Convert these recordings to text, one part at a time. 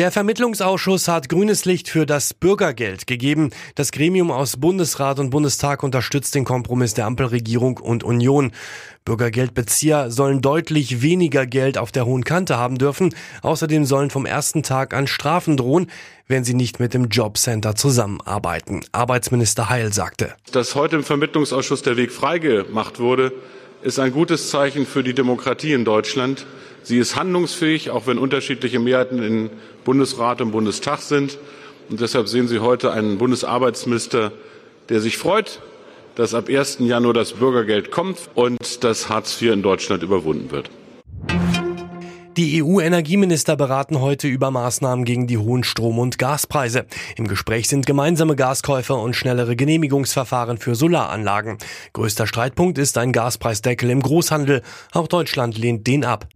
Der Vermittlungsausschuss hat grünes Licht für das Bürgergeld gegeben. Das Gremium aus Bundesrat und Bundestag unterstützt den Kompromiss der Ampelregierung und Union. Bürgergeldbezieher sollen deutlich weniger Geld auf der hohen Kante haben dürfen. Außerdem sollen vom ersten Tag an Strafen drohen, wenn sie nicht mit dem Jobcenter zusammenarbeiten. Arbeitsminister Heil sagte. Dass heute im Vermittlungsausschuss der Weg freigemacht wurde, ist ein gutes Zeichen für die Demokratie in Deutschland. Sie ist handlungsfähig, auch wenn unterschiedliche Mehrheiten in Bundesrat und Bundestag sind. Und deshalb sehen Sie heute einen Bundesarbeitsminister, der sich freut, dass ab 1. Januar das Bürgergeld kommt und dass Hartz IV in Deutschland überwunden wird. Die EU-Energieminister beraten heute über Maßnahmen gegen die hohen Strom- und Gaspreise. Im Gespräch sind gemeinsame Gaskäufe und schnellere Genehmigungsverfahren für Solaranlagen. Größter Streitpunkt ist ein Gaspreisdeckel im Großhandel. Auch Deutschland lehnt den ab.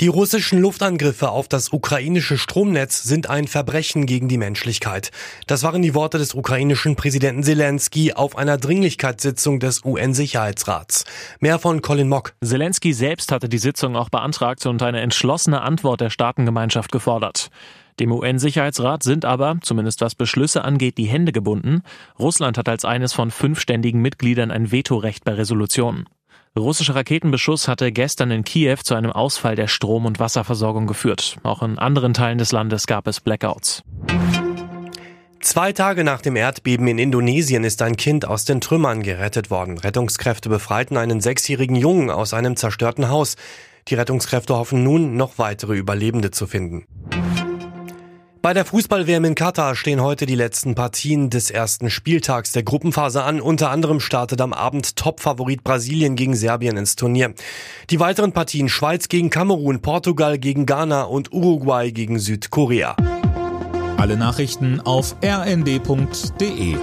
Die russischen Luftangriffe auf das ukrainische Stromnetz sind ein Verbrechen gegen die Menschlichkeit. Das waren die Worte des ukrainischen Präsidenten Zelensky auf einer Dringlichkeitssitzung des UN-Sicherheitsrats. Mehr von Colin Mock. Zelensky selbst hatte die Sitzung auch beantragt und eine entschlossene Antwort der Staatengemeinschaft gefordert. Dem UN-Sicherheitsrat sind aber, zumindest was Beschlüsse angeht, die Hände gebunden. Russland hat als eines von fünf ständigen Mitgliedern ein Vetorecht bei Resolutionen. Russischer Raketenbeschuss hatte gestern in Kiew zu einem Ausfall der Strom- und Wasserversorgung geführt. Auch in anderen Teilen des Landes gab es Blackouts. Zwei Tage nach dem Erdbeben in Indonesien ist ein Kind aus den Trümmern gerettet worden. Rettungskräfte befreiten einen sechsjährigen Jungen aus einem zerstörten Haus. Die Rettungskräfte hoffen nun, noch weitere Überlebende zu finden. Bei der Fußball-WM in Katar stehen heute die letzten Partien des ersten Spieltags der Gruppenphase an. Unter anderem startet am Abend Top-Favorit Brasilien gegen Serbien ins Turnier. Die weiteren Partien Schweiz gegen Kamerun, Portugal gegen Ghana und Uruguay gegen Südkorea. Alle Nachrichten auf rnd.de